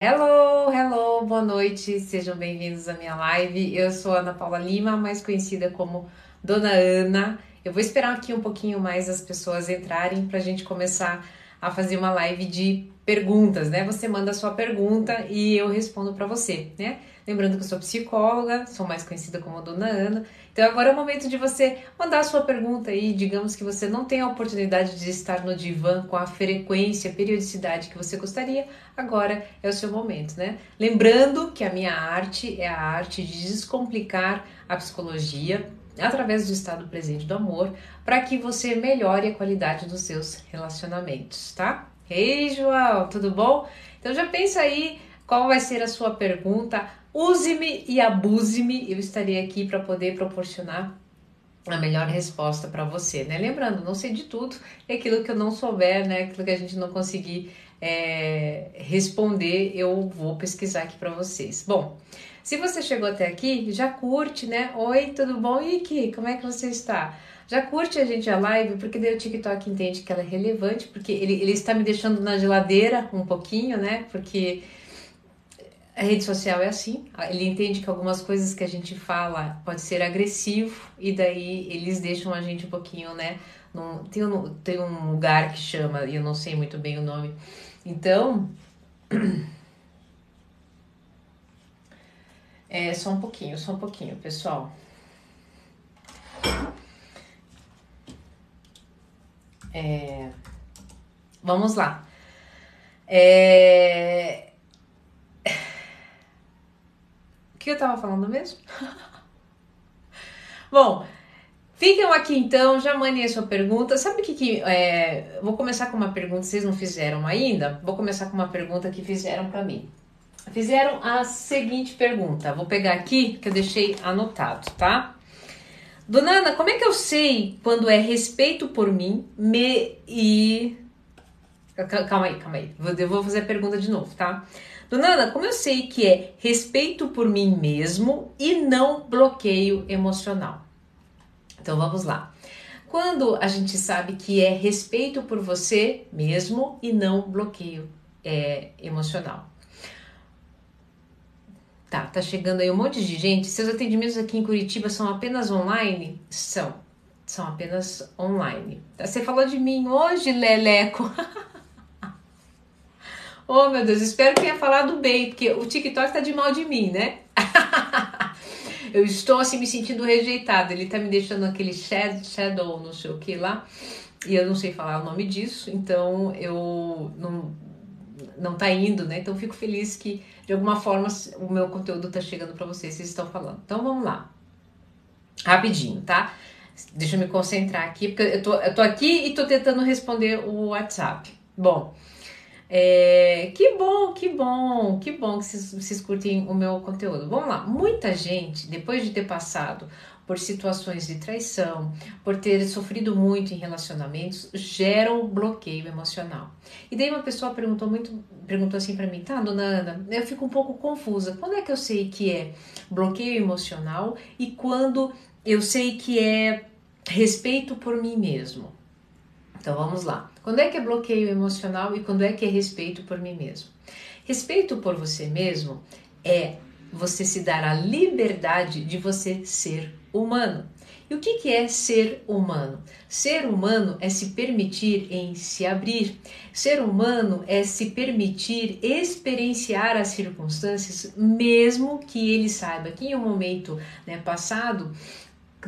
Hello, hello, boa noite, sejam bem-vindos à minha live. Eu sou Ana Paula Lima, mais conhecida como Dona Ana. Eu vou esperar aqui um pouquinho mais as pessoas entrarem para a gente começar a fazer uma live de perguntas, né? Você manda a sua pergunta e eu respondo para você, né? Lembrando que eu sou psicóloga, sou mais conhecida como Dona Ana. Então agora é o momento de você mandar a sua pergunta aí. Digamos que você não tem a oportunidade de estar no divã com a frequência, periodicidade que você gostaria. Agora é o seu momento, né? Lembrando que a minha arte é a arte de descomplicar a psicologia através do estado presente do amor, para que você melhore a qualidade dos seus relacionamentos, tá? Ei, João, tudo bom? Então já pensa aí qual vai ser a sua pergunta. Use-me e abuse-me. Eu estarei aqui para poder proporcionar a melhor resposta para você, né? Lembrando, não sei de tudo, é aquilo que eu não souber, né? Aquilo que a gente não conseguir é, responder, eu vou pesquisar aqui para vocês. Bom, se você chegou até aqui, já curte, né? Oi, tudo bom? E aqui, como é que você está? Já curte a gente a live, porque daí o TikTok entende que ela é relevante, porque ele, ele está me deixando na geladeira um pouquinho, né? Porque a rede social é assim, ele entende que algumas coisas que a gente fala pode ser agressivo e daí eles deixam a gente um pouquinho, né? Num, tem, um, tem um lugar que chama, e eu não sei muito bem o nome. Então, é só um pouquinho, só um pouquinho, pessoal. É, vamos lá. É, que eu tava falando mesmo? Bom, ficam aqui então, já mandem a sua pergunta. Sabe o que que. É, vou começar com uma pergunta, vocês não fizeram ainda? Vou começar com uma pergunta que fizeram para mim. Fizeram a seguinte pergunta, vou pegar aqui que eu deixei anotado, tá? Dona Ana, como é que eu sei quando é respeito por mim me e. Calma aí, calma aí. Eu vou fazer a pergunta de novo, tá? Dona Ana, como eu sei que é respeito por mim mesmo e não bloqueio emocional? Então vamos lá. Quando a gente sabe que é respeito por você mesmo e não bloqueio é, emocional. Tá, tá chegando aí um monte de gente. Seus atendimentos aqui em Curitiba são apenas online? São, são apenas online. Você falou de mim hoje, Leleco. Oh, meu Deus, espero que tenha falado bem, porque o TikTok tá de mal de mim, né? eu estou assim me sentindo rejeitada. Ele tá me deixando aquele shadow, não sei o que lá. E eu não sei falar o nome disso, então eu não, não tá indo, né? Então fico feliz que de alguma forma o meu conteúdo tá chegando para vocês, vocês estão falando. Então vamos lá. Rapidinho, tá? Deixa eu me concentrar aqui, porque eu tô, eu tô aqui e tô tentando responder o WhatsApp. Bom, é, que bom, que bom, que bom que vocês, vocês curtem o meu conteúdo. Vamos lá, muita gente, depois de ter passado por situações de traição, por ter sofrido muito em relacionamentos, geram bloqueio emocional. E daí uma pessoa perguntou muito, perguntou assim para mim, tá, dona Ana, eu fico um pouco confusa. Quando é que eu sei que é bloqueio emocional e quando eu sei que é respeito por mim mesmo? Então vamos lá. Quando é que é bloqueio emocional e quando é que é respeito por mim mesmo? Respeito por você mesmo é você se dar a liberdade de você ser humano. E o que, que é ser humano? Ser humano é se permitir em se abrir. Ser humano é se permitir experienciar as circunstâncias, mesmo que ele saiba que em um momento né, passado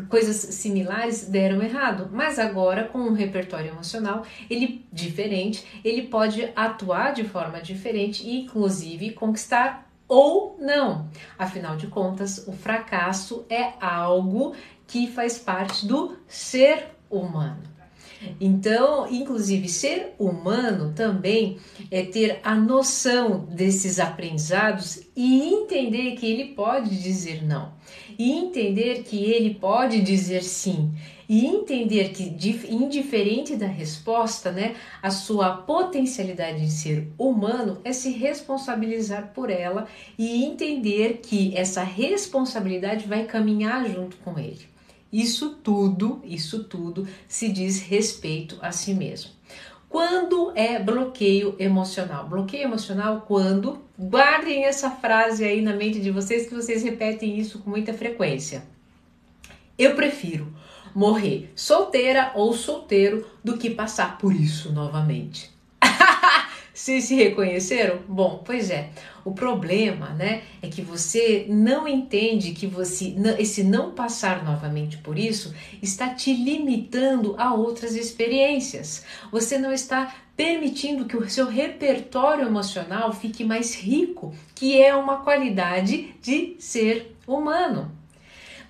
coisas similares deram errado, mas agora com um repertório emocional ele diferente, ele pode atuar de forma diferente e inclusive conquistar ou não. Afinal de contas, o fracasso é algo que faz parte do ser humano. Então, inclusive, ser humano também é ter a noção desses aprendizados e entender que ele pode dizer não, e entender que ele pode dizer sim, e entender que, indiferente da resposta, né, a sua potencialidade de ser humano é se responsabilizar por ela e entender que essa responsabilidade vai caminhar junto com ele. Isso tudo, isso tudo se diz respeito a si mesmo. Quando é bloqueio emocional? Bloqueio emocional quando guardem essa frase aí na mente de vocês que vocês repetem isso com muita frequência. Eu prefiro morrer solteira ou solteiro do que passar por isso novamente. Vocês se reconheceram? Bom, pois é. O problema, né, é que você não entende que você esse não passar novamente por isso está te limitando a outras experiências. Você não está permitindo que o seu repertório emocional fique mais rico, que é uma qualidade de ser humano.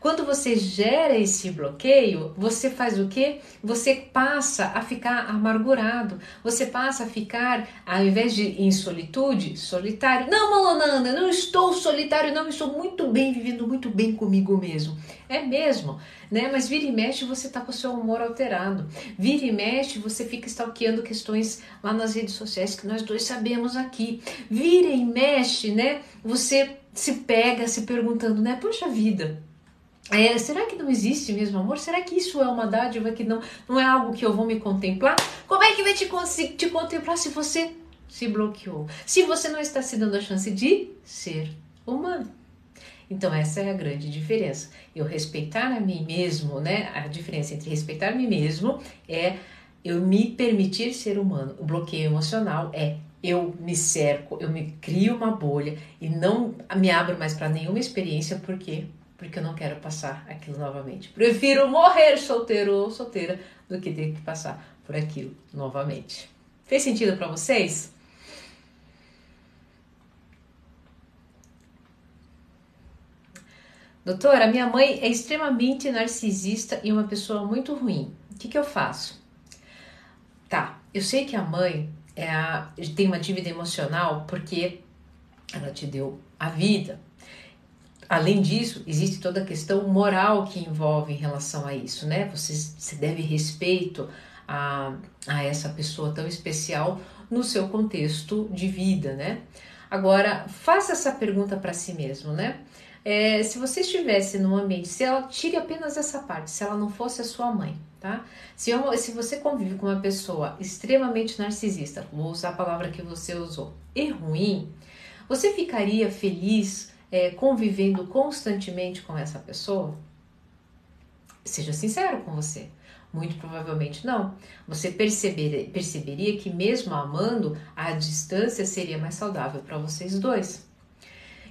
Quando você gera esse bloqueio, você faz o quê? Você passa a ficar amargurado, você passa a ficar, ao invés de em solitude, solitário. Não, Malonanda, não estou solitário, não, estou muito bem, vivendo muito bem comigo mesmo. É mesmo, né? Mas vira e mexe, você tá com o seu humor alterado. Vira e mexe, você fica stalkeando questões lá nas redes sociais que nós dois sabemos aqui. Vira e mexe, né? Você se pega se perguntando, né? Poxa vida, é, será que não existe mesmo amor? Será que isso é uma dádiva que não, não é algo que eu vou me contemplar? Como é que vai te, te contemplar se você se bloqueou? Se você não está se dando a chance de ser humano? Então essa é a grande diferença. Eu respeitar a mim mesmo, né? A diferença entre respeitar a mim mesmo é eu me permitir ser humano. O bloqueio emocional é eu me cerco, eu me crio uma bolha e não me abro mais para nenhuma experiência porque porque eu não quero passar aquilo novamente. Prefiro morrer solteiro ou solteira do que ter que passar por aquilo novamente. Fez sentido para vocês? Doutora, minha mãe é extremamente narcisista e uma pessoa muito ruim. O que, que eu faço? Tá, eu sei que a mãe é a, tem uma dívida emocional porque ela te deu a vida, Além disso, existe toda a questão moral que envolve em relação a isso, né? Você, você deve respeito a, a essa pessoa tão especial no seu contexto de vida, né? Agora, faça essa pergunta para si mesmo, né? É, se você estivesse num ambiente, se ela tire apenas essa parte, se ela não fosse a sua mãe, tá? Se, eu, se você convive com uma pessoa extremamente narcisista, vou usar a palavra que você usou, e ruim, você ficaria feliz é, convivendo constantemente com essa pessoa? Seja sincero com você. Muito provavelmente não. Você perceber, perceberia que, mesmo amando, a distância seria mais saudável para vocês dois.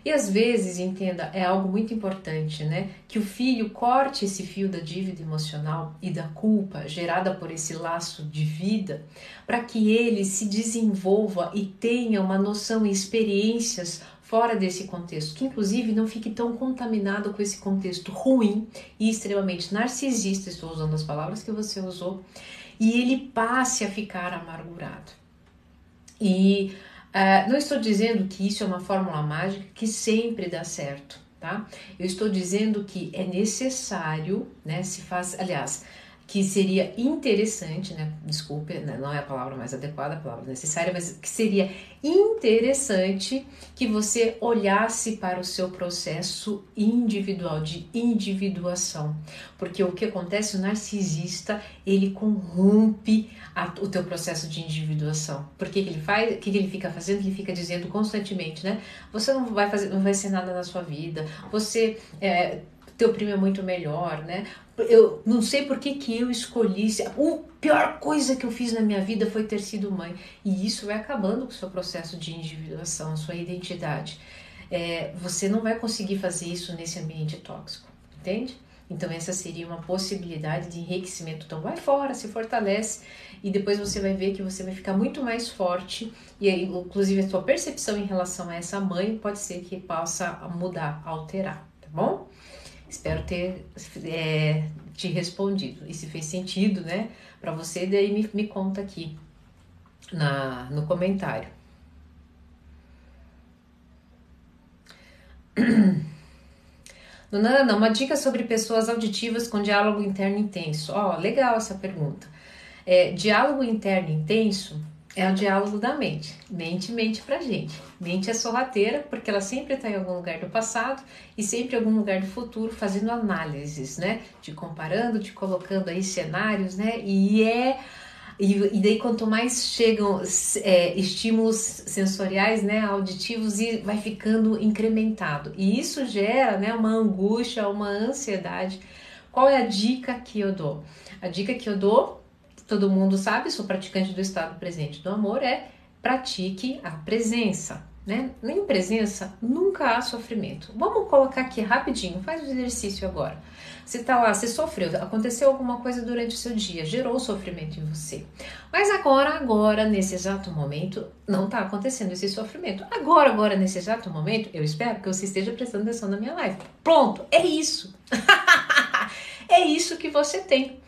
E às vezes, entenda, é algo muito importante, né? Que o filho corte esse fio da dívida emocional e da culpa gerada por esse laço de vida, para que ele se desenvolva e tenha uma noção e experiências fora desse contexto, que inclusive não fique tão contaminado com esse contexto ruim e extremamente narcisista, estou usando as palavras que você usou, e ele passe a ficar amargurado. E uh, não estou dizendo que isso é uma fórmula mágica que sempre dá certo, tá? Eu estou dizendo que é necessário, né? Se faz, aliás, que seria interessante, né? Desculpe, né, não é a palavra mais adequada, a palavra necessária, mas que seria interessante que você olhasse para o seu processo individual de individuação, porque o que acontece o narcisista ele corrompe a, o teu processo de individuação. Porque que ele faz? O que, que ele fica fazendo? Ele fica dizendo constantemente, né? Você não vai fazer, não vai ser nada na sua vida. Você é, teu primo é muito melhor, né? Eu não sei por que, que eu escolhi. A pior coisa que eu fiz na minha vida foi ter sido mãe. E isso vai acabando com o seu processo de individuação, sua identidade. É, você não vai conseguir fazer isso nesse ambiente tóxico, entende? Então, essa seria uma possibilidade de enriquecimento. Então, vai fora, se fortalece e depois você vai ver que você vai ficar muito mais forte. E aí, inclusive, a sua percepção em relação a essa mãe pode ser que possa mudar, alterar, tá bom? Espero ter é, te respondido. E se fez sentido, né, para você, daí me, me conta aqui na, no comentário. Dona Ana, uma dica sobre pessoas auditivas com diálogo interno intenso. Ó, oh, legal essa pergunta. É, diálogo interno intenso é o diálogo da mente. Mente mente pra gente. Mente é sorrateira porque ela sempre está em algum lugar do passado e sempre em algum lugar do futuro fazendo análises, né? Te comparando, te colocando aí cenários, né? E é E, e daí, quanto mais chegam é, estímulos sensoriais, né, auditivos, e vai ficando incrementado. E isso gera né, uma angústia, uma ansiedade. Qual é a dica que eu dou? A dica que eu dou, todo mundo sabe, sou praticante do estado presente do amor, é pratique a presença. Né? Em presença nunca há sofrimento. Vamos colocar aqui rapidinho, faz o exercício agora. Você tá lá, você sofreu, aconteceu alguma coisa durante o seu dia, gerou sofrimento em você. Mas agora, agora, nesse exato momento, não está acontecendo esse sofrimento. Agora, agora, nesse exato momento, eu espero que você esteja prestando atenção na minha live. Pronto, é isso. é isso que você tem.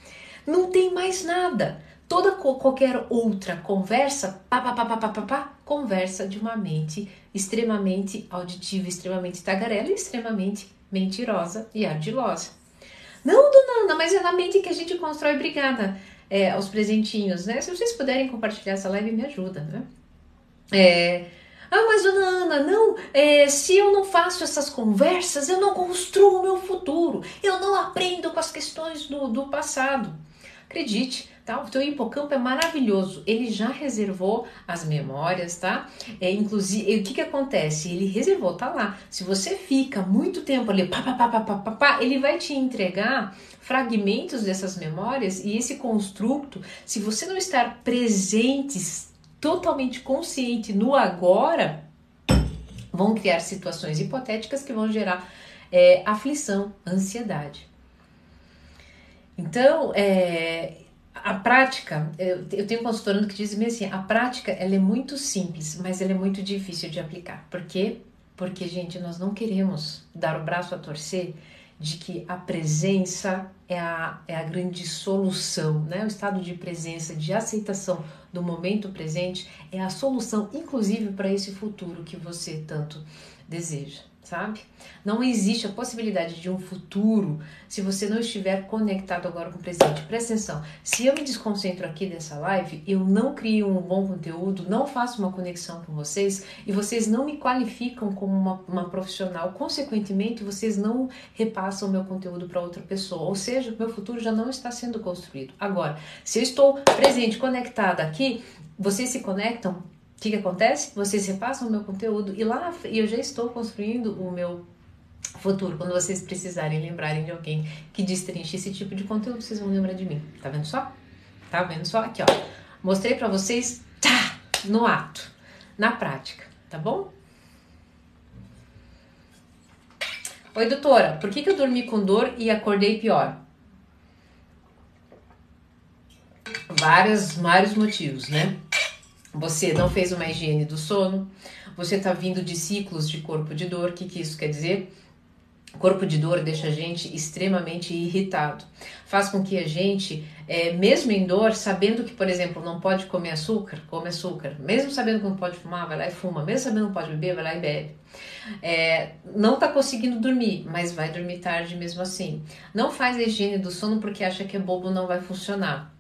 Não tem mais nada toda qualquer outra conversa, pá, pá, pá, pá, pá, pá, pá, conversa de uma mente extremamente auditiva, extremamente tagarela e extremamente mentirosa e ardilosa. Não, dona mas é na mente que a gente constrói brigada é, aos presentinhos, né? Se vocês puderem compartilhar essa live, me ajuda, né? É, ah, mas dona Ana, não, é, se eu não faço essas conversas, eu não construo o meu futuro, eu não aprendo com as questões do, do passado. Acredite, tá? O teu hipocampo é maravilhoso. Ele já reservou as memórias, tá? É, inclusive, o que que acontece? Ele reservou, tá lá. Se você fica muito tempo ali, pá, pá, pá, pá, pá, pá, ele vai te entregar fragmentos dessas memórias e esse construto, se você não estar presente, totalmente consciente no agora, vão criar situações hipotéticas que vão gerar é, aflição, ansiedade. Então, é, a prática, eu, eu tenho um consultorando que diz assim, a prática ela é muito simples, mas ela é muito difícil de aplicar. Por quê? Porque, gente, nós não queremos dar o braço a torcer de que a presença é a, é a grande solução, né? O estado de presença, de aceitação do momento presente é a solução, inclusive, para esse futuro que você tanto deseja sabe? Não existe a possibilidade de um futuro se você não estiver conectado agora com o presente. Presta atenção, se eu me desconcentro aqui dessa live, eu não crio um bom conteúdo, não faço uma conexão com vocês e vocês não me qualificam como uma, uma profissional, consequentemente, vocês não repassam o meu conteúdo para outra pessoa, ou seja, meu futuro já não está sendo construído. Agora, se eu estou presente, conectada aqui, vocês se conectam que, que acontece? Vocês repassam o meu conteúdo e lá eu já estou construindo o meu futuro. Quando vocês precisarem lembrarem de alguém que destrinche esse tipo de conteúdo, vocês vão lembrar de mim. Tá vendo só? Tá vendo só? Aqui, ó. Mostrei para vocês, tá, no ato, na prática, tá bom? Oi, doutora, por que, que eu dormi com dor e acordei pior? Vários, vários motivos, né? Você não fez uma higiene do sono, você está vindo de ciclos de corpo de dor. O que, que isso quer dizer? Corpo de dor deixa a gente extremamente irritado. Faz com que a gente, é, mesmo em dor, sabendo que, por exemplo, não pode comer açúcar, come açúcar. Mesmo sabendo que não pode fumar, vai lá e fuma. Mesmo sabendo que não pode beber, vai lá e bebe. É, não está conseguindo dormir, mas vai dormir tarde mesmo assim. Não faz a higiene do sono porque acha que é bobo, não vai funcionar.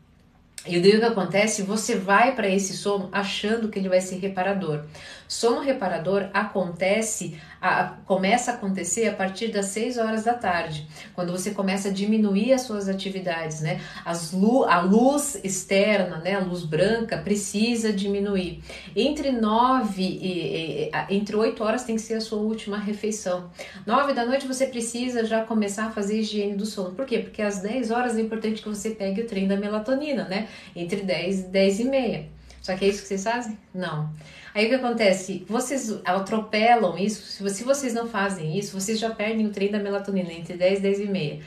E daí o que acontece? Você vai para esse sono achando que ele vai ser reparador. Sono reparador acontece, a, começa a acontecer a partir das 6 horas da tarde, quando você começa a diminuir as suas atividades, né? As lu, a luz externa, né? A luz branca precisa diminuir. Entre 9 e, e, entre 8 horas tem que ser a sua última refeição. 9 da noite você precisa já começar a fazer higiene do sono. Por quê? Porque às 10 horas é importante que você pegue o trem da melatonina, né? Entre 10 e 10 e meia. Só que é isso que vocês fazem? Não. Aí o que acontece? Vocês atropelam isso. Se vocês não fazem isso, vocês já perdem o trem da melatonina entre 10 e 10 e meia.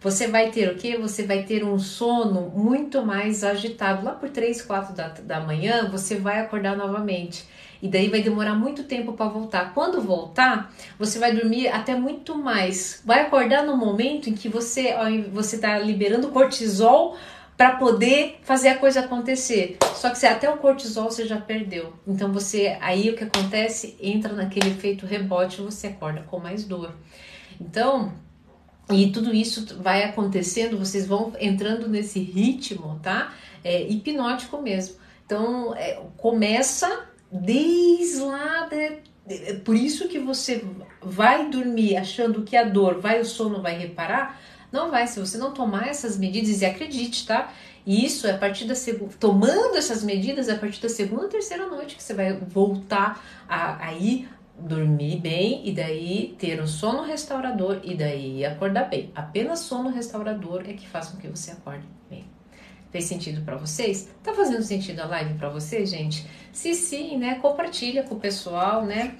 Você vai ter o que? Você vai ter um sono muito mais agitado. Lá por 3, 4 da, da manhã, você vai acordar novamente. E daí vai demorar muito tempo para voltar. Quando voltar, você vai dormir até muito mais. Vai acordar no momento em que você você está liberando cortisol para poder fazer a coisa acontecer. Só que você, até o cortisol você já perdeu. Então você aí o que acontece entra naquele efeito rebote e você acorda com mais dor. Então e tudo isso vai acontecendo, vocês vão entrando nesse ritmo, tá? É hipnótico mesmo. Então é, começa desde lá de, é por isso que você vai dormir achando que a dor vai, o sono vai reparar, não vai, se você não tomar essas medidas, e acredite, tá? E isso é a partir da segunda, tomando essas medidas, é a partir da segunda ou terceira noite que você vai voltar a, a ir dormir bem e daí ter um sono restaurador e daí acordar bem. Apenas sono restaurador é que faz com que você acorde bem. Fez sentido para vocês? Tá fazendo sentido a live para vocês, gente? Se sim, né? Compartilha com o pessoal, né?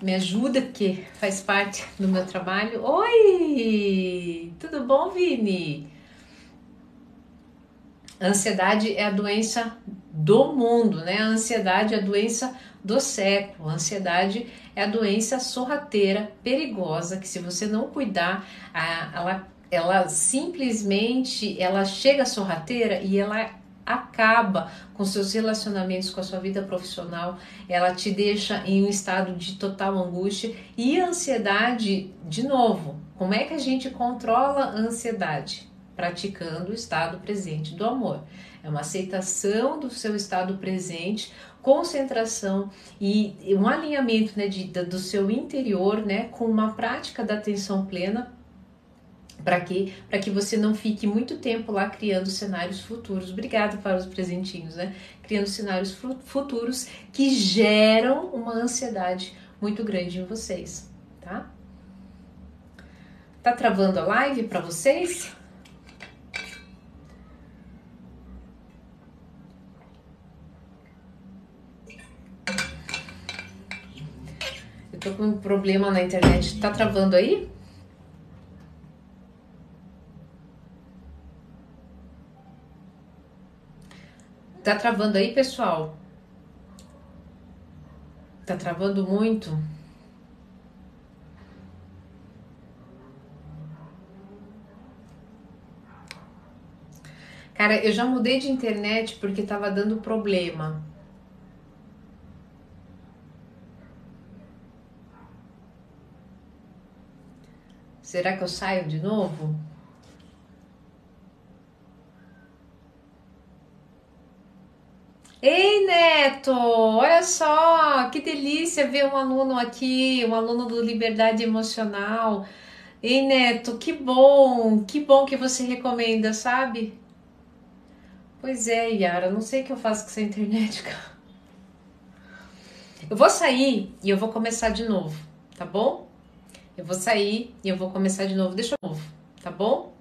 Me ajuda porque faz parte do meu trabalho. Oi! Tudo bom, Vini? A ansiedade é a doença do mundo, né? A ansiedade é a doença do século. A ansiedade é a doença sorrateira, perigosa, que se você não cuidar, ela, ela simplesmente ela chega sorrateira e ela acaba com seus relacionamentos, com a sua vida profissional, ela te deixa em um estado de total angústia e ansiedade, de novo, como é que a gente controla a ansiedade? Praticando o estado presente do amor. É uma aceitação do seu estado presente, concentração e um alinhamento né, de, do seu interior né, com uma prática da atenção plena para que para que você não fique muito tempo lá criando cenários futuros. Obrigada para os presentinhos, né? Criando cenários futuros que geram uma ansiedade muito grande em vocês, tá? Tá travando a live para vocês? Eu tô com um problema na internet. Tá travando aí? Tá travando aí, pessoal? Tá travando muito? Cara, eu já mudei de internet porque tava dando problema. Será que eu saio de novo? Ei, Neto, olha só, que delícia ver um aluno aqui, um aluno do Liberdade Emocional. Ei, Neto, que bom, que bom que você recomenda, sabe? Pois é, Yara, não sei o que eu faço com essa internet, cara. Eu vou sair e eu vou começar de novo, tá bom? Eu vou sair e eu vou começar de novo. Deixa eu novo, tá bom?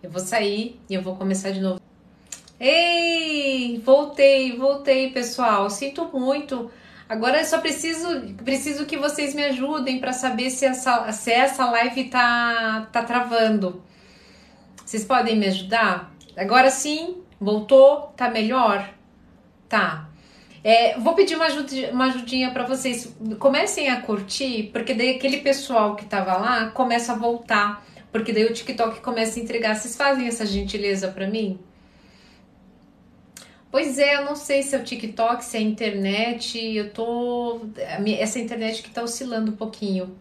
Eu vou sair e eu vou começar de novo. Ei, voltei, voltei, pessoal. Sinto muito. Agora eu só preciso, preciso que vocês me ajudem para saber se essa, se essa live tá, tá travando. Vocês podem me ajudar? Agora sim, voltou, tá melhor? Tá. É, vou pedir uma, ajudinha, uma ajudinha para vocês. Comecem a curtir, porque daí aquele pessoal que tava lá começa a voltar, porque daí o TikTok começa a entregar. Vocês fazem essa gentileza para mim? Pois é, eu não sei se é o TikTok, se é a internet, eu tô. Essa internet que tá oscilando um pouquinho.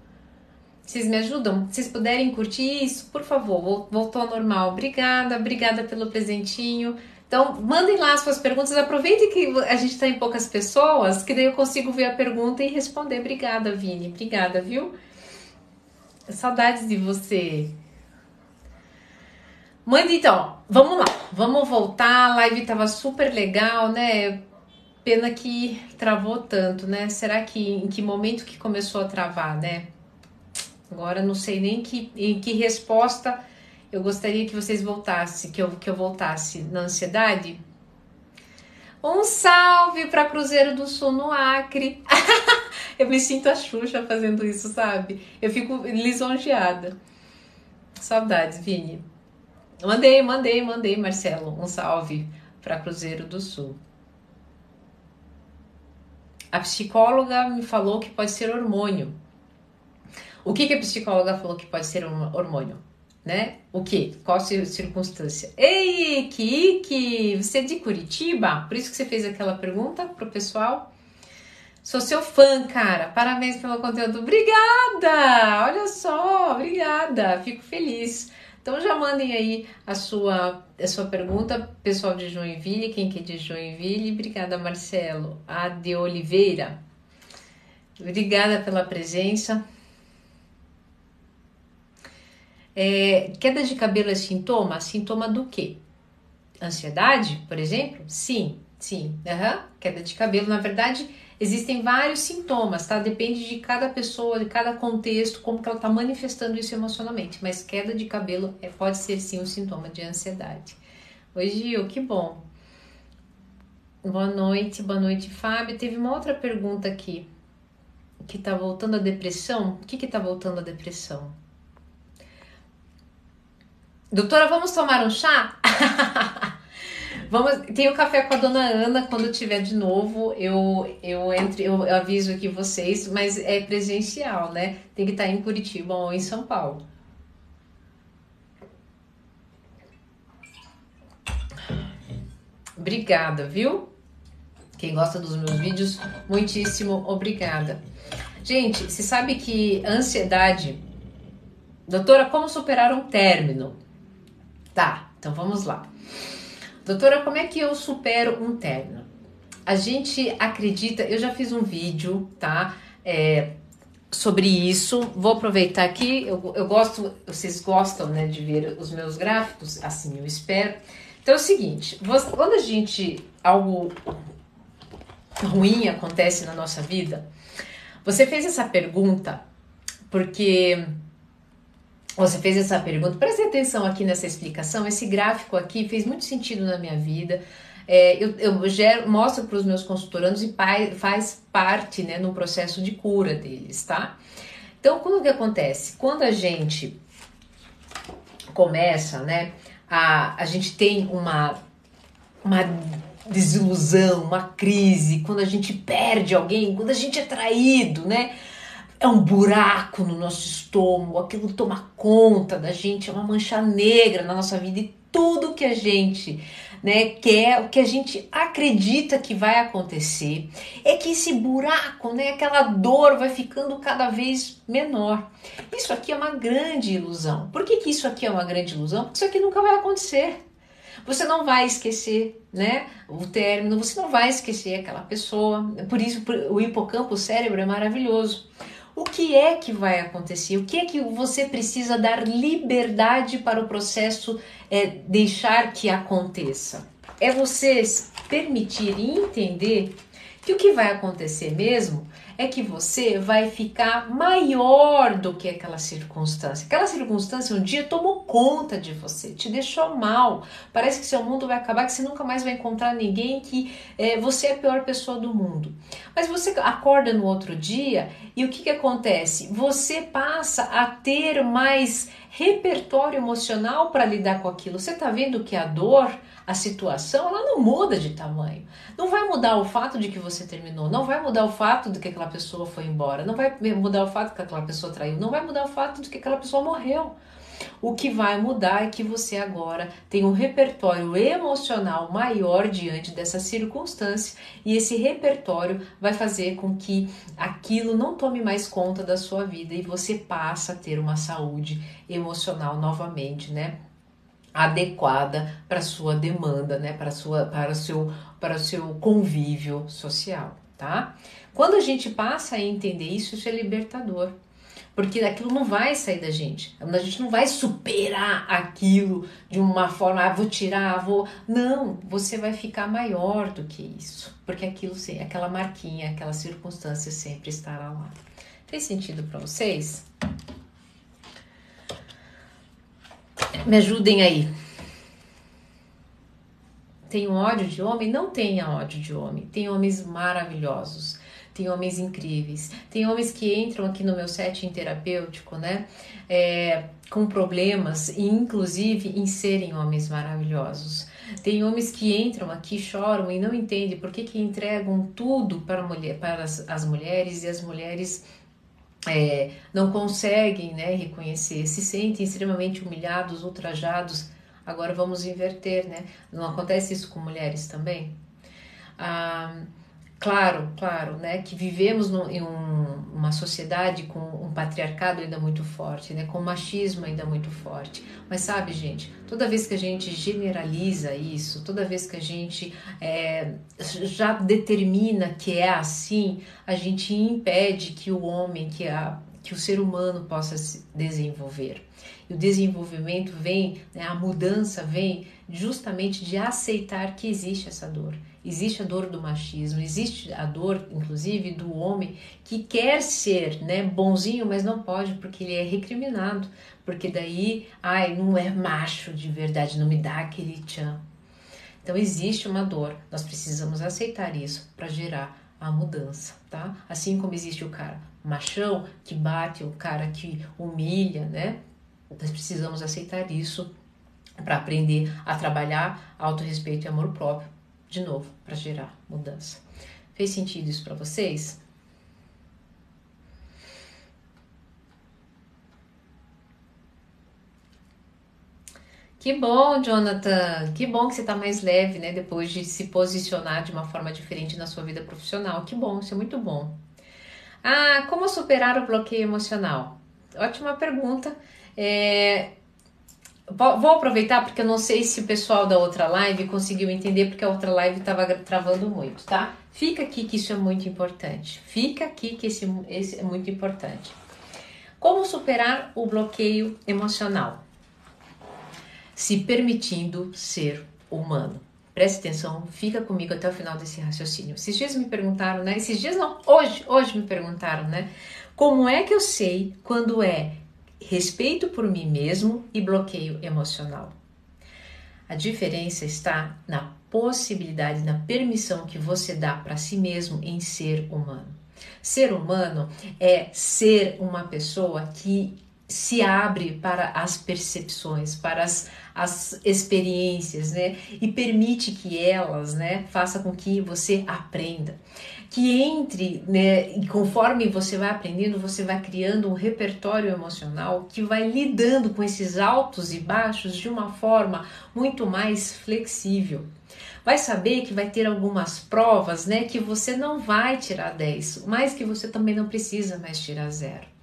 Vocês me ajudam? Se vocês puderem curtir isso, por favor, voltou ao normal. Obrigada, obrigada pelo presentinho. Então, mandem lá as suas perguntas. Aproveitem que a gente está em poucas pessoas, que daí eu consigo ver a pergunta e responder. Obrigada, Vini. Obrigada, viu? Saudades de você. Manda então, vamos lá, vamos voltar. A live tava super legal, né? Pena que travou tanto, né? Será que em que momento que começou a travar, né? Agora não sei nem que, em que resposta eu gostaria que vocês voltassem, que eu, que eu voltasse na ansiedade. Um salve para Cruzeiro do Sul no Acre. eu me sinto a Xuxa fazendo isso, sabe? Eu fico lisonjeada. Saudades, Vini. Mandei, mandei, mandei, Marcelo, um salve para Cruzeiro do Sul. A psicóloga me falou que pode ser hormônio. O que, que a psicóloga falou que pode ser um hormônio? Né? O que? Qual circunstância? Ei, Kiki, você é de Curitiba? Por isso que você fez aquela pergunta pro pessoal? Sou seu fã, cara. Parabéns pelo conteúdo. Obrigada! Olha só, obrigada. Fico feliz. Então já mandem aí a sua, a sua pergunta, pessoal de Joinville, quem que é de Joinville. Obrigada, Marcelo. A de Oliveira. Obrigada pela presença. É, queda de cabelo é sintoma? Sintoma do quê? ansiedade, por exemplo? Sim, sim. Uhum. Queda de cabelo, na verdade, existem vários sintomas, tá? Depende de cada pessoa, de cada contexto, como que ela está manifestando isso emocionalmente. Mas queda de cabelo é, pode ser sim um sintoma de ansiedade. Oi, Gil, que bom. Boa noite, boa noite, Fábio. Teve uma outra pergunta aqui que tá voltando a depressão. O que que tá voltando a depressão? Doutora, vamos tomar um chá? vamos, tem o café com a dona Ana quando tiver de novo. Eu eu entre eu, eu aviso aqui vocês, mas é presencial, né? Tem que estar em Curitiba ou em São Paulo. Obrigada, viu? Quem gosta dos meus vídeos, muitíssimo obrigada. Gente, você sabe que ansiedade. Doutora, como superar um término? Tá, então vamos lá. Doutora, como é que eu supero um término? A gente acredita, eu já fiz um vídeo, tá? É, sobre isso. Vou aproveitar aqui, eu, eu gosto, vocês gostam né, de ver os meus gráficos, assim eu espero. Então é o seguinte, quando a gente algo ruim acontece na nossa vida, você fez essa pergunta porque você fez essa pergunta. Preste atenção aqui nessa explicação. Esse gráfico aqui fez muito sentido na minha vida. É, eu, eu gero, mostro para os meus consultorandos e pai, faz parte né, no processo de cura deles, tá? Então, quando que acontece? Quando a gente começa, né, a, a gente tem uma, uma desilusão, uma crise, quando a gente perde alguém, quando a gente é traído, né? É um buraco no nosso estômago, aquilo toma conta da gente, é uma mancha negra na nossa vida e tudo que a gente né, quer, o que a gente acredita que vai acontecer, é que esse buraco, né, aquela dor vai ficando cada vez menor. Isso aqui é uma grande ilusão. Por que, que isso aqui é uma grande ilusão? Porque isso aqui nunca vai acontecer. Você não vai esquecer, né? O término, você não vai esquecer aquela pessoa. Por isso, o hipocampo, o cérebro é maravilhoso. O que é que vai acontecer? O que é que você precisa dar liberdade para o processo é, deixar que aconteça? É você permitir e entender que o que vai acontecer mesmo é que você vai ficar maior do que aquela circunstância. Aquela circunstância um dia tomou conta de você, te deixou mal. Parece que seu mundo vai acabar, que você nunca mais vai encontrar ninguém, que é, você é a pior pessoa do mundo. Mas você acorda no outro dia e o que, que acontece? Você passa a ter mais repertório emocional para lidar com aquilo. Você está vendo que a dor a situação, ela não muda de tamanho. Não vai mudar o fato de que você terminou, não vai mudar o fato de que aquela pessoa foi embora, não vai mudar o fato de que aquela pessoa traiu, não vai mudar o fato de que aquela pessoa morreu. O que vai mudar é que você agora tem um repertório emocional maior diante dessa circunstância e esse repertório vai fazer com que aquilo não tome mais conta da sua vida e você passa a ter uma saúde emocional novamente, né? Adequada para sua demanda, né, para sua para o seu para seu convívio social, tá? Quando a gente passa a entender isso, isso é libertador. Porque aquilo não vai sair da gente. A gente não vai superar aquilo de uma forma, ah, vou tirar, vou. Não, você vai ficar maior do que isso. Porque aquilo, aquela marquinha, aquela circunstância sempre estará lá. Fez sentido para vocês? Me ajudem aí. Tem ódio de homem? Não tenha ódio de homem. Tem homens maravilhosos. Tem homens incríveis. Tem homens que entram aqui no meu setting terapêutico, né? É, com problemas, e inclusive em serem homens maravilhosos. Tem homens que entram aqui, choram e não entendem por que, que entregam tudo para, mulher, para as, as mulheres e as mulheres é, não conseguem né, reconhecer, se sentem extremamente humilhados, ultrajados. Agora vamos inverter, né? Não acontece isso com mulheres também? Ah, claro, claro, né? Que vivemos no, em um, uma sociedade com um patriarcado ainda muito forte, né? Com machismo ainda muito forte. Mas sabe, gente, toda vez que a gente generaliza isso, toda vez que a gente é, já determina que é assim, a gente impede que o homem, que a que o ser humano possa se desenvolver. E o desenvolvimento vem, né, a mudança vem justamente de aceitar que existe essa dor. Existe a dor do machismo, existe a dor, inclusive, do homem que quer ser né, bonzinho, mas não pode porque ele é recriminado. Porque daí, ai, não é macho de verdade, não me dá aquele tchan. Então existe uma dor, nós precisamos aceitar isso para gerar a mudança, tá? Assim como existe o cara machão que bate, o cara que humilha, né? Nós precisamos aceitar isso para aprender a trabalhar autorrespeito e amor próprio, de novo, para gerar mudança. Fez sentido isso para vocês? Que bom, Jonathan. Que bom que você está mais leve, né? Depois de se posicionar de uma forma diferente na sua vida profissional. Que bom, isso é muito bom. Ah, como superar o bloqueio emocional? Ótima pergunta. É, vou aproveitar porque eu não sei se o pessoal da outra live conseguiu entender porque a outra live estava travando muito, tá? Fica aqui que isso é muito importante. Fica aqui que esse, esse é muito importante. Como superar o bloqueio emocional? Se permitindo ser humano. Preste atenção, fica comigo até o final desse raciocínio. Esses dias me perguntaram, né? Esses dias não, hoje, hoje me perguntaram, né? Como é que eu sei quando é respeito por mim mesmo e bloqueio emocional. A diferença está na possibilidade, na permissão que você dá para si mesmo em ser humano. Ser humano é ser uma pessoa que se abre para as percepções, para as, as experiências, né? E permite que elas, né, faça com que você aprenda que entre, né, e conforme você vai aprendendo, você vai criando um repertório emocional que vai lidando com esses altos e baixos de uma forma muito mais flexível. Vai saber que vai ter algumas provas, né, que você não vai tirar 10, mas que você também não precisa mais tirar zero.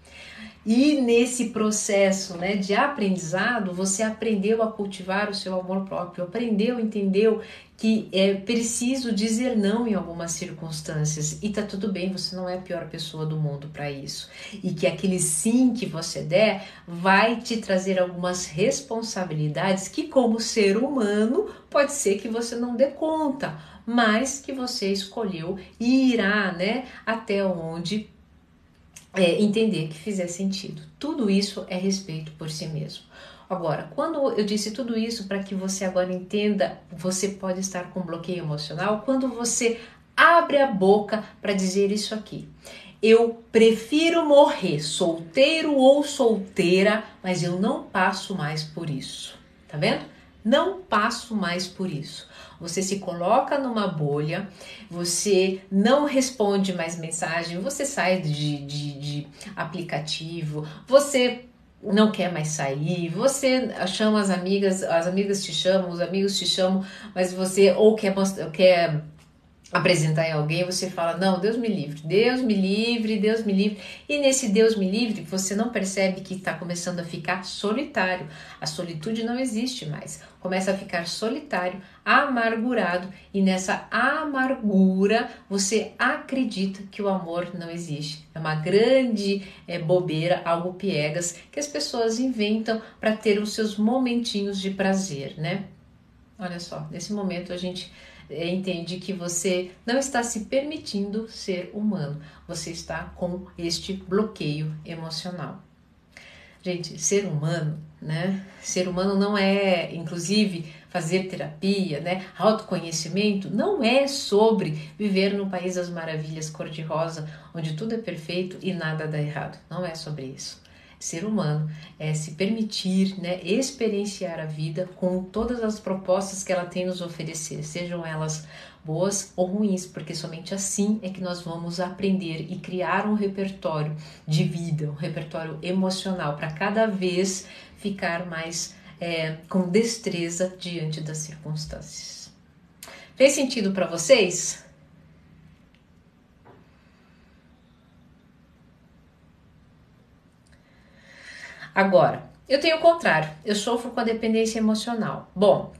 E nesse processo né, de aprendizado, você aprendeu a cultivar o seu amor próprio, aprendeu, entendeu que é preciso dizer não em algumas circunstâncias e tá tudo bem, você não é a pior pessoa do mundo para isso. E que aquele sim que você der vai te trazer algumas responsabilidades que, como ser humano, pode ser que você não dê conta, mas que você escolheu e irá né, até onde é, entender que fizer sentido. Tudo isso é respeito por si mesmo. Agora, quando eu disse tudo isso para que você agora entenda, você pode estar com bloqueio emocional quando você abre a boca para dizer isso aqui. Eu prefiro morrer solteiro ou solteira, mas eu não passo mais por isso. Tá vendo? Não passo mais por isso. Você se coloca numa bolha, você não responde mais mensagem, você sai de, de, de aplicativo, você não quer mais sair, você chama as amigas, as amigas te chamam, os amigos te chamam, mas você ou quer, quer apresentar em alguém, você fala: Não, Deus me livre, Deus me livre, Deus me livre. E nesse Deus me livre, você não percebe que está começando a ficar solitário. A solitude não existe mais. Começa a ficar solitário, amargurado, e nessa amargura você acredita que o amor não existe. É uma grande é, bobeira, algo piegas que as pessoas inventam para ter os seus momentinhos de prazer, né? Olha só, nesse momento a gente entende que você não está se permitindo ser humano, você está com este bloqueio emocional. Gente, ser humano, né? Ser humano não é, inclusive, fazer terapia, né? Autoconhecimento não é sobre viver no país das maravilhas cor-de-rosa, onde tudo é perfeito e nada dá errado. Não é sobre isso ser humano é se permitir, né, experienciar a vida com todas as propostas que ela tem nos oferecer, sejam elas boas ou ruins, porque somente assim é que nós vamos aprender e criar um repertório de vida, um repertório emocional para cada vez ficar mais é, com destreza diante das circunstâncias. Fez sentido para vocês? Agora, eu tenho o contrário, eu sofro com a dependência emocional. Bom,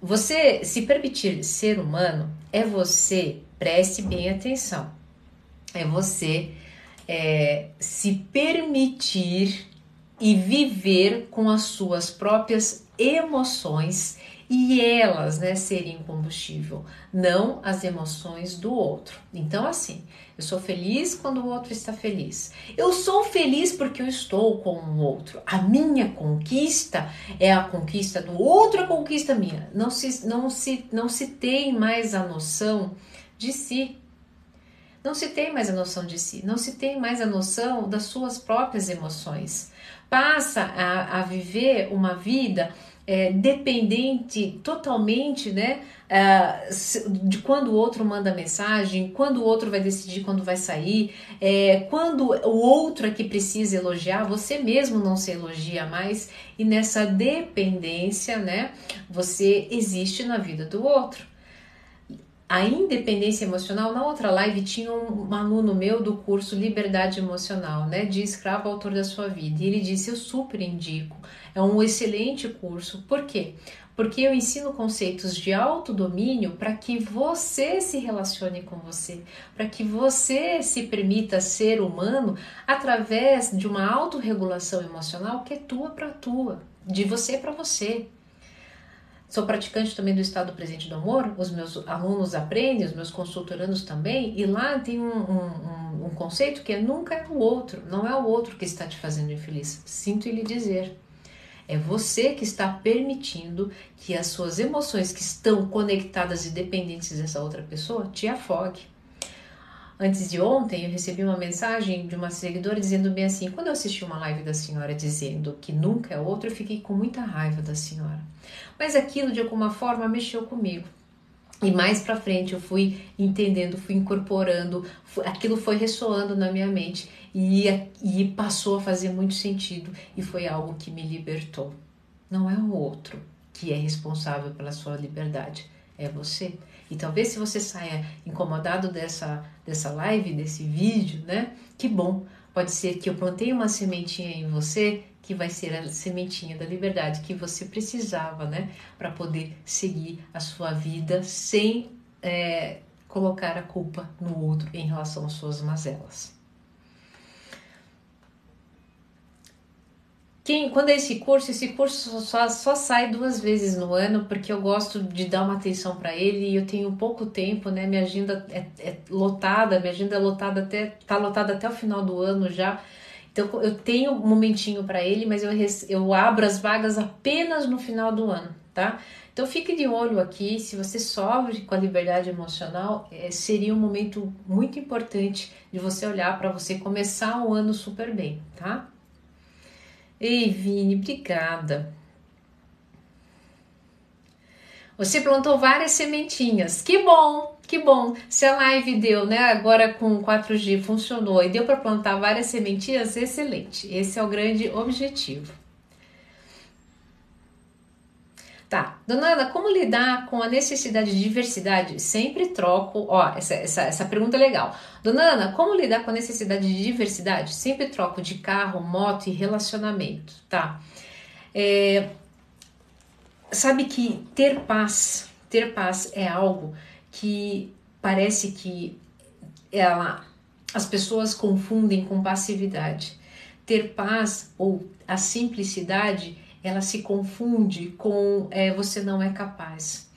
você se permitir ser humano é você, preste bem atenção, é você é, se permitir e viver com as suas próprias emoções e elas, né, serem combustível, não as emoções do outro. Então, assim, eu sou feliz quando o outro está feliz. Eu sou feliz porque eu estou com o outro. A minha conquista é a conquista do outro, a conquista minha. Não se, não se, não se tem mais a noção de si. Não se tem mais a noção de si, não se tem mais a noção das suas próprias emoções. Passa a, a viver uma vida é, dependente totalmente, né, uh, de quando o outro manda mensagem, quando o outro vai decidir quando vai sair, é, quando o outro é que precisa elogiar, você mesmo não se elogia mais e nessa dependência, né, você existe na vida do outro. A independência emocional, na outra live tinha um, aluno meu do curso Liberdade Emocional, né, de escravo autor da sua vida, e ele disse: Eu super indico é um excelente curso. Por quê? Porque eu ensino conceitos de autodomínio para que você se relacione com você, para que você se permita ser humano através de uma autorregulação emocional que é tua para tua, de você para você. Sou praticante também do estado presente do amor, os meus alunos aprendem, os meus consultorandos também, e lá tem um, um, um conceito que é nunca é o outro, não é o outro que está te fazendo infeliz. Sinto lhe dizer. É você que está permitindo que as suas emoções que estão conectadas e dependentes dessa outra pessoa te afogue. Antes de ontem, eu recebi uma mensagem de uma seguidora dizendo bem assim: quando eu assisti uma live da senhora dizendo que nunca é outro, eu fiquei com muita raiva da senhora. Mas aquilo de alguma forma mexeu comigo. E mais para frente eu fui entendendo, fui incorporando, aquilo foi ressoando na minha mente e, e passou a fazer muito sentido e foi algo que me libertou. Não é o outro que é responsável pela sua liberdade, é você. E talvez se você saia incomodado dessa, dessa live, desse vídeo, né? Que bom. Pode ser que eu plantei uma sementinha em você que vai ser a sementinha da liberdade que você precisava, né? Para poder seguir a sua vida sem é, colocar a culpa no outro em relação às suas mazelas. Quem, quando é esse curso, esse curso só, só sai duas vezes no ano, porque eu gosto de dar uma atenção para ele e eu tenho pouco tempo, né? Minha agenda é, é lotada, minha agenda é lotada até, tá lotada até o final do ano já. Então eu tenho um momentinho para ele, mas eu, eu abro as vagas apenas no final do ano, tá? Então fique de olho aqui, se você sofre com a liberdade emocional, é, seria um momento muito importante de você olhar para você começar o ano super bem, tá? Ei, Vini, obrigada. Você plantou várias sementinhas. Que bom, que bom. Se a live deu, né, agora com 4G funcionou e deu para plantar várias sementinhas, excelente. Esse é o grande objetivo. Tá, dona Ana, como lidar com a necessidade de diversidade? Sempre troco. Ó, essa, essa, essa pergunta é legal. Dona Ana, como lidar com a necessidade de diversidade? Sempre troco de carro, moto e relacionamento, tá? É, sabe que ter paz, ter paz é algo que parece que ela, as pessoas confundem com passividade. Ter paz ou a simplicidade ela se confunde com é, você não é capaz.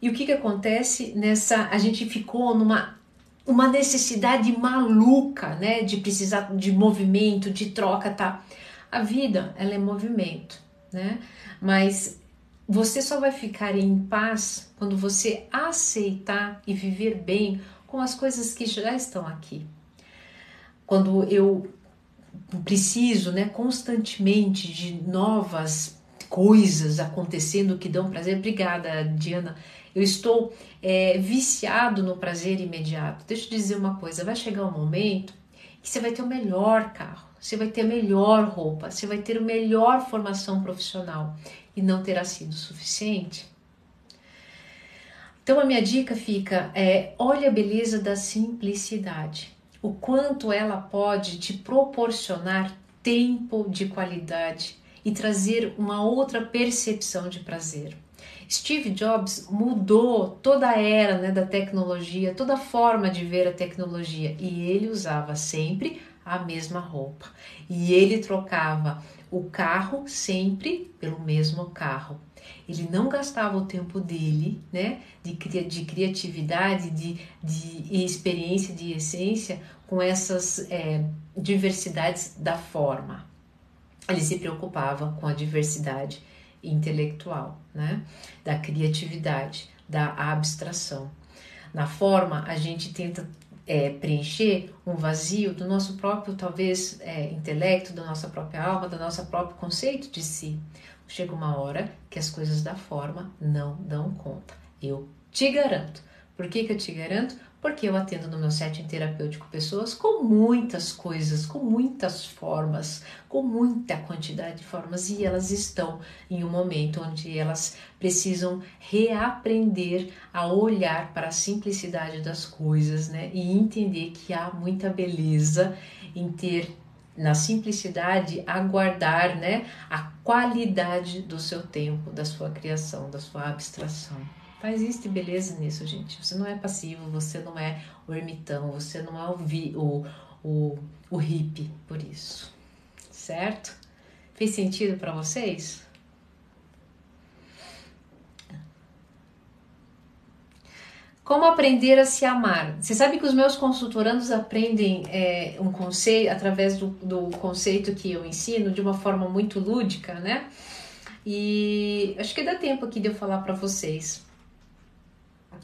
E o que, que acontece nessa? A gente ficou numa uma necessidade maluca, né, de precisar de movimento, de troca, tá? A vida, ela é movimento, né? Mas você só vai ficar em paz quando você aceitar e viver bem com as coisas que já estão aqui. Quando eu preciso, né, constantemente de novas coisas acontecendo que dão prazer. Obrigada, Diana. Eu estou é, viciado no prazer imediato. Deixa eu dizer uma coisa: vai chegar um momento que você vai ter o melhor carro, você vai ter a melhor roupa, você vai ter a melhor formação profissional e não terá sido suficiente. Então a minha dica fica: é, olha a beleza da simplicidade o quanto ela pode te proporcionar tempo de qualidade e trazer uma outra percepção de prazer. Steve Jobs mudou toda a era né, da tecnologia, toda a forma de ver a tecnologia e ele usava sempre a mesma roupa e ele trocava o carro sempre pelo mesmo carro. Ele não gastava o tempo dele, né, de, de criatividade, de, de experiência, de essência, com essas é, diversidades da forma. Ele se preocupava com a diversidade intelectual, né? da criatividade, da abstração. Na forma, a gente tenta é, preencher um vazio do nosso próprio, talvez, é, intelecto, da nossa própria alma, do nosso próprio conceito de si. Chega uma hora que as coisas da forma não dão conta. Eu te garanto. Por que, que eu te garanto? Porque eu atendo no meu setting terapêutico pessoas com muitas coisas, com muitas formas, com muita quantidade de formas e elas estão em um momento onde elas precisam reaprender a olhar para a simplicidade das coisas, né? E entender que há muita beleza em ter na simplicidade aguardar, né, a qualidade do seu tempo, da sua criação, da sua abstração. Mas existe beleza nisso, gente. Você não é passivo, você não é o ermitão, você não é o, vi, o, o, o hippie por isso. Certo? Fez sentido para vocês? Como aprender a se amar? Você sabe que os meus consultorandos aprendem é, um conceito através do, do conceito que eu ensino de uma forma muito lúdica, né? E acho que dá tempo aqui de eu falar para vocês.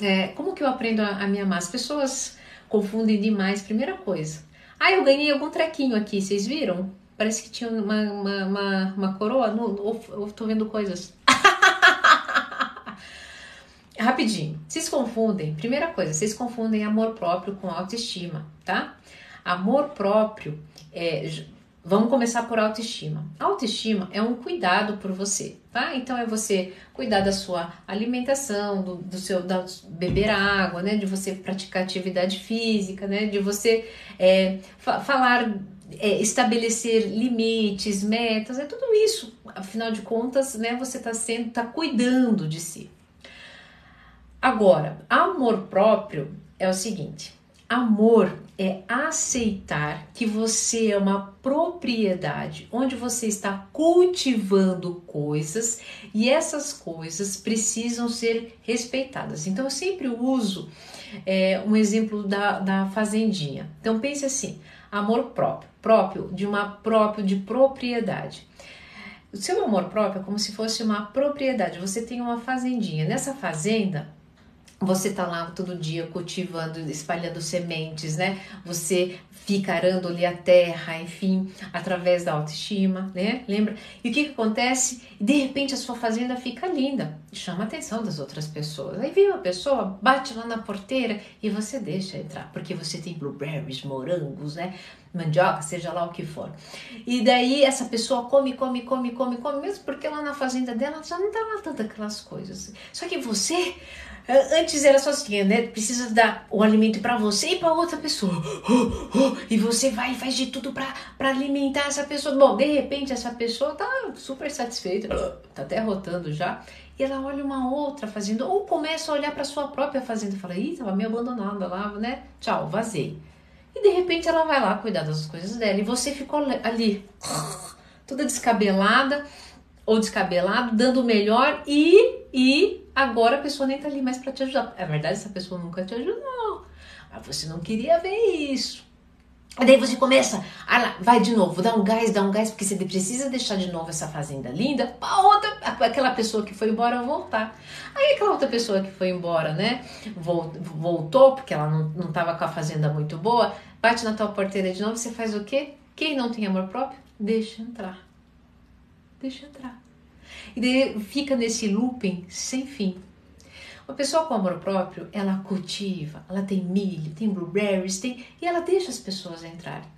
É, como que eu aprendo a, a me amar? As pessoas confundem demais. Primeira coisa. Ah, eu ganhei algum trequinho aqui, vocês viram? Parece que tinha uma, uma, uma, uma coroa. Não, ou, ou tô vendo coisas. Rapidinho. Vocês confundem. Primeira coisa, vocês confundem amor próprio com autoestima, tá? Amor próprio é Vamos começar por autoestima. Autoestima é um cuidado por você, tá? Então é você cuidar da sua alimentação, do, do seu da, beber água, né? De você praticar atividade física, né? De você é, fa falar, é, estabelecer limites, metas, é tudo isso. Afinal de contas, né? Você está sendo, tá cuidando de si. Agora, amor próprio é o seguinte: Amor é aceitar que você é uma propriedade onde você está cultivando coisas e essas coisas precisam ser respeitadas. Então eu sempre uso é, um exemplo da, da fazendinha. Então pense assim: amor próprio, próprio de uma próprio de propriedade. O seu amor próprio é como se fosse uma propriedade. Você tem uma fazendinha. Nessa fazenda, você tá lá todo dia cultivando, espalhando sementes, né? Você fica arando ali a terra, enfim, através da autoestima, né? Lembra? E o que, que acontece? De repente a sua fazenda fica linda, chama a atenção das outras pessoas. Aí vem uma pessoa, bate lá na porteira e você deixa entrar, porque você tem blueberries, morangos, né? Mandioca, seja lá o que for. E daí essa pessoa come, come, come, come, come, mesmo porque lá na fazenda dela já não tá lá tantas aquelas coisas. Só que você Antes era só assim, né? Precisa dar o alimento para você e para outra pessoa. E você vai e faz de tudo para alimentar essa pessoa. Bom, de repente essa pessoa tá super satisfeita, tá até rotando já. E ela olha uma outra fazenda, ou começa a olhar para sua própria fazenda e fala: Ih, tava meio abandonada lá, né? Tchau, vazei. E de repente ela vai lá cuidar das coisas dela e você ficou ali, toda descabelada ou descabelado, dando o melhor e, e agora a pessoa nem tá ali mais para te ajudar. É verdade, essa pessoa nunca te ajudou. Mas você não queria ver isso. E daí você começa, ah vai de novo, dá um gás, dá um gás, porque você precisa deixar de novo essa fazenda linda para outra, aquela pessoa que foi embora voltar. Aí aquela outra pessoa que foi embora, né, voltou, porque ela não, não tava com a fazenda muito boa, bate na tua porteira de novo, você faz o quê? Quem não tem amor próprio, deixa entrar deixa entrar. E daí fica nesse looping sem fim. Uma pessoa com amor próprio, ela cultiva, ela tem milho, tem blueberries, tem, e ela deixa as pessoas entrarem.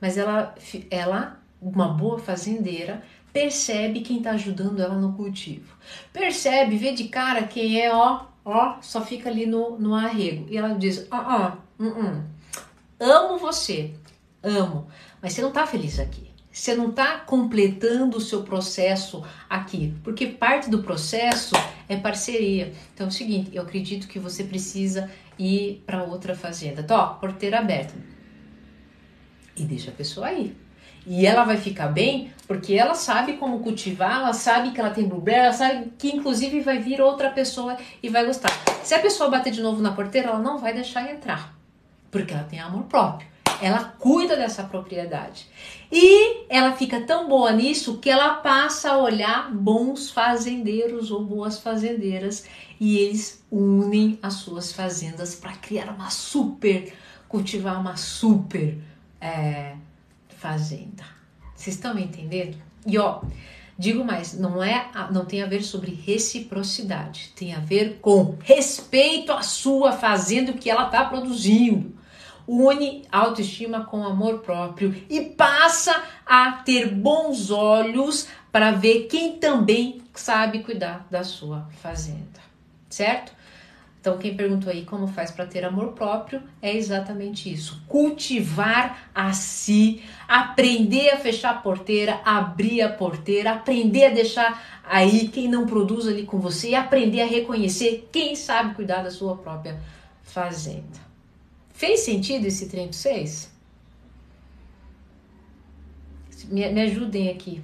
Mas ela, ela, uma boa fazendeira, percebe quem está ajudando ela no cultivo. Percebe, vê de cara quem é, ó, ó, só fica ali no, no arrego. E ela diz: ah, ah, uh, uh, amo você, amo, mas você não está feliz aqui. Você não está completando o seu processo aqui, porque parte do processo é parceria. Então é o seguinte, eu acredito que você precisa ir para outra fazenda. Tó, porteira aberta. E deixa a pessoa ir. E ela vai ficar bem porque ela sabe como cultivar, ela sabe que ela tem blueberry, ela sabe que inclusive vai vir outra pessoa e vai gostar. Se a pessoa bater de novo na porteira, ela não vai deixar entrar, porque ela tem amor próprio. Ela cuida dessa propriedade. E ela fica tão boa nisso que ela passa a olhar bons fazendeiros ou boas fazendeiras e eles unem as suas fazendas para criar uma super, cultivar uma super é, fazenda. Vocês estão me entendendo? E ó, digo mais, não é, não tem a ver sobre reciprocidade, tem a ver com respeito à sua fazenda o que ela está produzindo. Une autoestima com amor próprio e passa a ter bons olhos para ver quem também sabe cuidar da sua fazenda, certo? Então, quem perguntou aí como faz para ter amor próprio é exatamente isso: cultivar a si, aprender a fechar a porteira, abrir a porteira, aprender a deixar aí quem não produz ali com você e aprender a reconhecer quem sabe cuidar da sua própria fazenda. Fez sentido esse treino de vocês? Me, me ajudem aqui.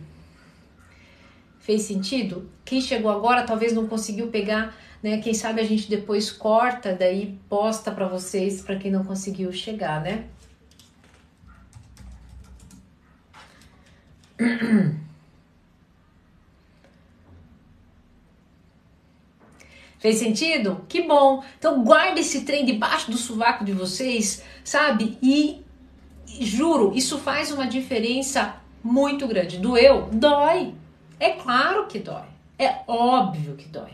Fez sentido? Quem chegou agora talvez não conseguiu pegar né? Quem sabe a gente depois corta, daí posta para vocês, para quem não conseguiu chegar, né? Fez sentido? Que bom! Então guarda esse trem debaixo do sovaco de vocês, sabe? E juro, isso faz uma diferença muito grande. Doeu? Dói. É claro que dói. É óbvio que dói.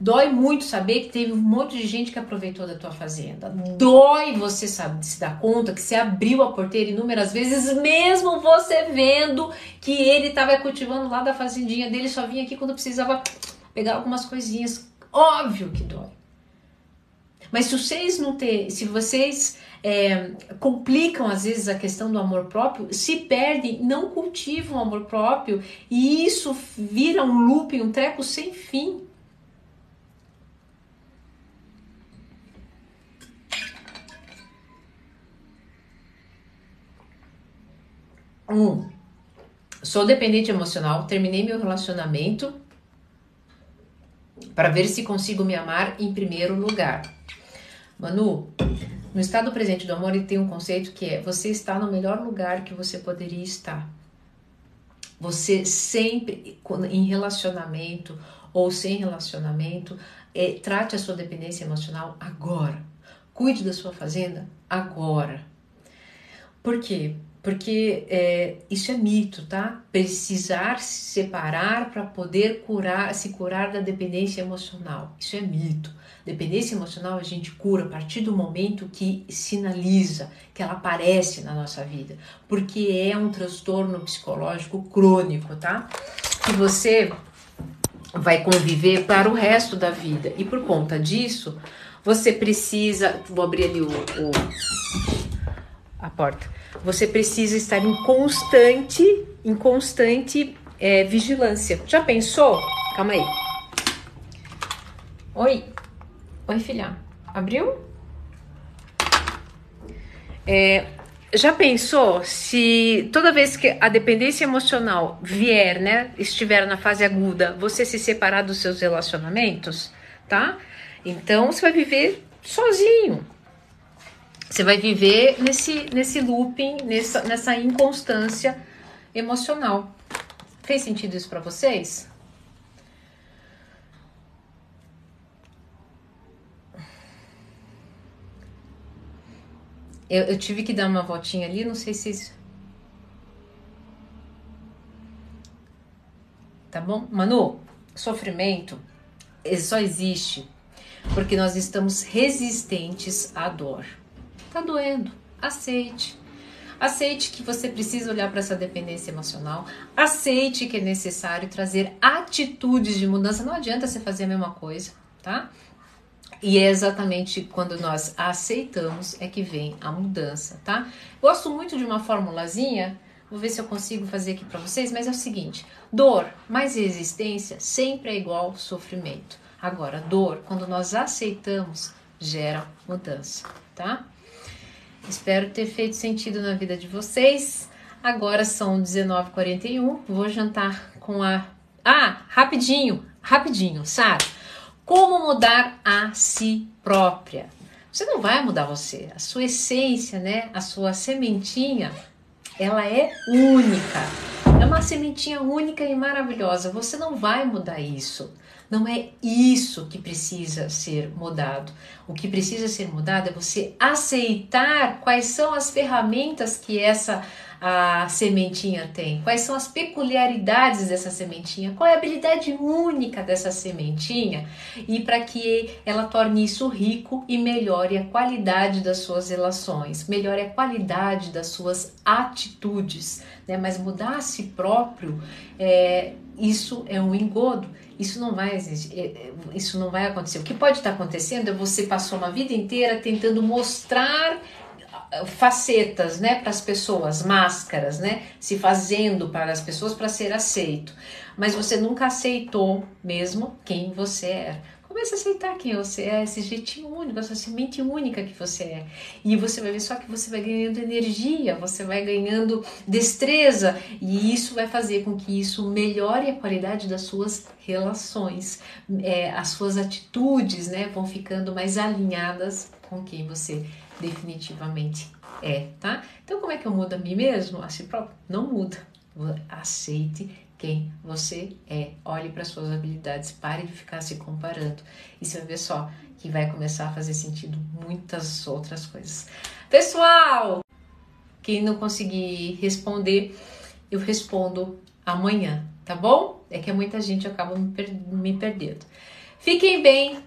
Dói muito saber que teve um monte de gente que aproveitou da tua fazenda. Dói você sabe, se dar conta que você abriu a porteira inúmeras vezes, mesmo você vendo que ele estava cultivando lá da fazendinha dele, só vinha aqui quando precisava pegar algumas coisinhas. Óbvio que dói. Mas se vocês não ter, se vocês é, complicam às vezes a questão do amor próprio, se perdem, não cultivam o amor próprio e isso vira um loop, um treco sem fim. Um, sou dependente emocional, terminei meu relacionamento para ver se consigo me amar em primeiro lugar. Manu, no estado presente do amor, ele tem um conceito que é você está no melhor lugar que você poderia estar. Você sempre, em relacionamento ou sem relacionamento, é, trate a sua dependência emocional agora. Cuide da sua fazenda agora. Por quê? Porque é, isso é mito, tá? Precisar se separar para poder curar, se curar da dependência emocional. Isso é mito. Dependência emocional a gente cura a partir do momento que sinaliza, que ela aparece na nossa vida, porque é um transtorno psicológico crônico, tá? Que você vai conviver para o resto da vida. E por conta disso, você precisa. Vou abrir ali o, o a porta você precisa estar em constante, em constante é, vigilância. Já pensou? Calma aí. Oi, oi filha, abriu? É, já pensou se toda vez que a dependência emocional vier, né, estiver na fase aguda, você se separar dos seus relacionamentos, tá? Então você vai viver sozinho, você vai viver nesse, nesse looping, nessa, nessa inconstância emocional. Fez sentido isso para vocês? Eu, eu, tive que dar uma voltinha ali, não sei se. Tá bom? Manu, sofrimento só existe porque nós estamos resistentes à dor. Tá doendo. Aceite. Aceite que você precisa olhar para essa dependência emocional. Aceite que é necessário trazer atitudes de mudança. Não adianta você fazer a mesma coisa, tá? E é exatamente quando nós aceitamos é que vem a mudança, tá? Gosto muito de uma formulazinha Vou ver se eu consigo fazer aqui para vocês, mas é o seguinte: dor mais existência sempre é igual sofrimento. Agora, dor, quando nós aceitamos, gera mudança, tá? Espero ter feito sentido na vida de vocês. Agora são 19h41, vou jantar com a. Ah, rapidinho, rapidinho, Sara. Como mudar a si própria? Você não vai mudar você, a sua essência, né? A sua sementinha, ela é única. É uma sementinha única e maravilhosa. Você não vai mudar isso. Não é isso que precisa ser mudado. O que precisa ser mudado é você aceitar quais são as ferramentas que essa a sementinha tem, quais são as peculiaridades dessa sementinha, qual é a habilidade única dessa sementinha e para que ela torne isso rico e melhore a qualidade das suas relações, melhore a qualidade das suas atitudes, né? Mas mudar a si próprio, é, isso é um engodo. Isso não vai é, isso não vai acontecer. O que pode estar acontecendo é você passou uma vida inteira tentando mostrar facetas, né, para as pessoas, máscaras, né, se fazendo para as pessoas para ser aceito. Mas você nunca aceitou mesmo quem você é. Comece a aceitar quem você é, esse jeitinho único, essa semente única que você é. E você vai ver só que você vai ganhando energia, você vai ganhando destreza, e isso vai fazer com que isso melhore a qualidade das suas relações. É, as suas atitudes né, vão ficando mais alinhadas com quem você é definitivamente é, tá? Então, como é que eu mudo a mim mesmo? A si próprio? Não muda. Aceite quem você é. Olhe para suas habilidades, pare de ficar se comparando. E você vai ver só que vai começar a fazer sentido muitas outras coisas. Pessoal, quem não conseguir responder, eu respondo amanhã, tá bom? É que muita gente acaba me, per me perdendo. Fiquem bem,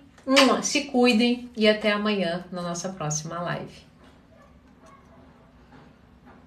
se cuidem e até amanhã na nossa próxima live.